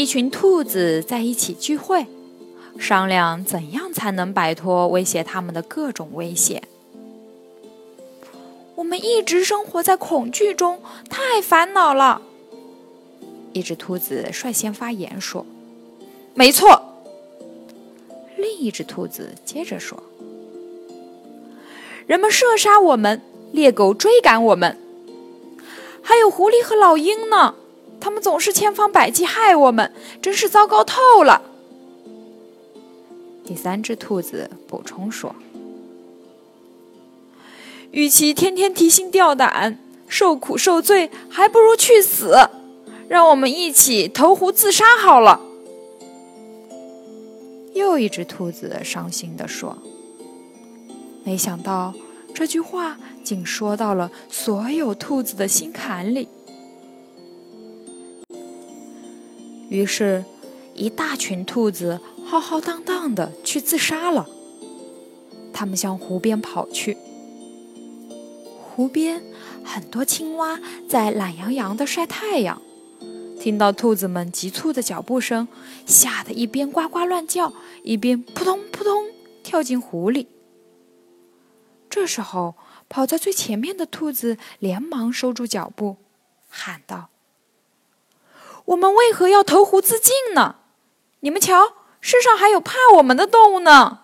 一群兔子在一起聚会，商量怎样才能摆脱威胁他们的各种威胁。我们一直生活在恐惧中，太烦恼了。一只兔子率先发言说：“没错。”另一只兔子接着说：“人们射杀我们，猎狗追赶我们，还有狐狸和老鹰呢。”他们总是千方百计害我们，真是糟糕透了。第三只兔子补充说：“与其天天提心吊胆、受苦受罪，还不如去死。让我们一起投湖自杀好了。”又一只兔子伤心地说：“没想到这句话竟说到了所有兔子的心坎里。”于是，一大群兔子浩浩荡荡的去自杀了。他们向湖边跑去。湖边，很多青蛙在懒洋洋的晒太阳。听到兔子们急促的脚步声，吓得一边呱呱乱叫，一边扑通扑通跳进湖里。这时候，跑在最前面的兔子连忙收住脚步，喊道。我们为何要投湖自尽呢？你们瞧，世上还有怕我们的动物呢。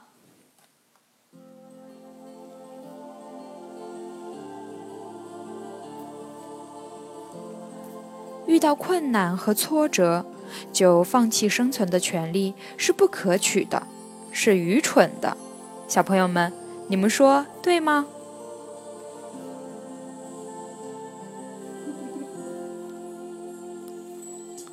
遇到困难和挫折，就放弃生存的权利是不可取的，是愚蠢的。小朋友们，你们说对吗？